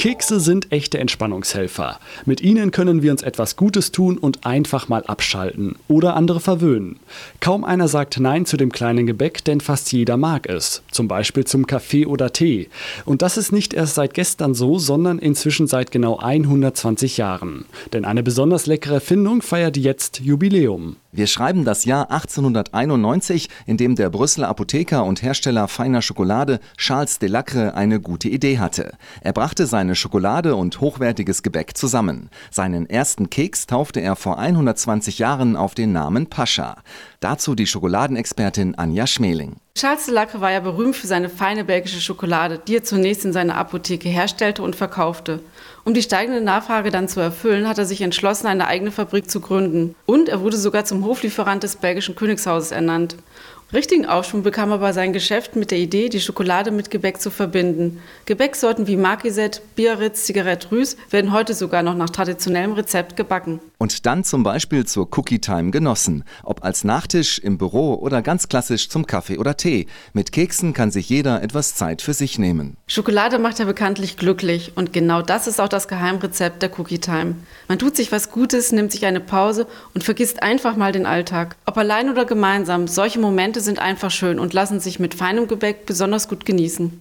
Kekse sind echte Entspannungshelfer. Mit ihnen können wir uns etwas Gutes tun und einfach mal abschalten oder andere verwöhnen. Kaum einer sagt Nein zu dem kleinen Gebäck, denn fast jeder mag es. Zum Beispiel zum Kaffee oder Tee. Und das ist nicht erst seit gestern so, sondern inzwischen seit genau 120 Jahren. Denn eine besonders leckere Erfindung feiert jetzt Jubiläum. Wir schreiben das Jahr 1891, in dem der Brüsseler Apotheker und Hersteller feiner Schokolade Charles Delacre eine gute Idee hatte. Er brachte seine Schokolade und hochwertiges Gebäck zusammen. Seinen ersten Keks taufte er vor 120 Jahren auf den Namen Pascha. Dazu die Schokoladenexpertin Anja Schmeling. Charles de Lacre war ja berühmt für seine feine belgische Schokolade, die er zunächst in seiner Apotheke herstellte und verkaufte. Um die steigende Nachfrage dann zu erfüllen, hat er sich entschlossen, eine eigene Fabrik zu gründen. Und er wurde sogar zum Hoflieferant des belgischen Königshauses ernannt. Richtigen Aufschwung bekam aber sein Geschäft mit der Idee, die Schokolade mit Gebäck zu verbinden. Gebäcksorten wie Marquisette, Biarritz, Zigarette Rüß werden heute sogar noch nach traditionellem Rezept gebacken. Und dann zum Beispiel zur Cookie Time genossen. Ob als Nachtisch, im Büro oder ganz klassisch zum Kaffee oder Tee. Mit Keksen kann sich jeder etwas Zeit für sich nehmen. Schokolade macht ja bekanntlich glücklich und genau das ist auch das Geheimrezept der Cookie Time. Man tut sich was Gutes, nimmt sich eine Pause und vergisst einfach mal den Alltag. Ob allein oder gemeinsam, solche Momente sind einfach schön und lassen sich mit feinem Gebäck besonders gut genießen.